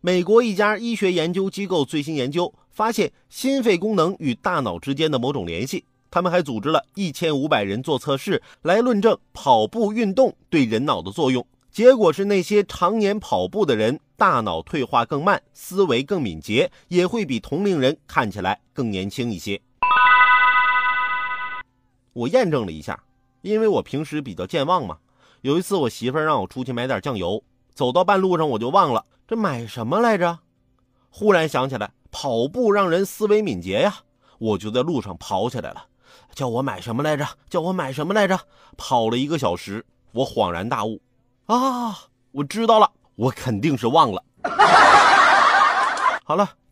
美国一家医学研究机构最新研究发现，心肺功能与大脑之间的某种联系。他们还组织了一千五百人做测试，来论证跑步运动对人脑的作用。结果是，那些常年跑步的人，大脑退化更慢，思维更敏捷，也会比同龄人看起来更年轻一些。我验证了一下，因为我平时比较健忘嘛。有一次，我媳妇让我出去买点酱油，走到半路上我就忘了这买什么来着。忽然想起来，跑步让人思维敏捷呀，我就在路上跑起来了。叫我买什么来着？叫我买什么来着？跑了一个小时，我恍然大悟，啊，我知道了，我肯定是忘了。好了，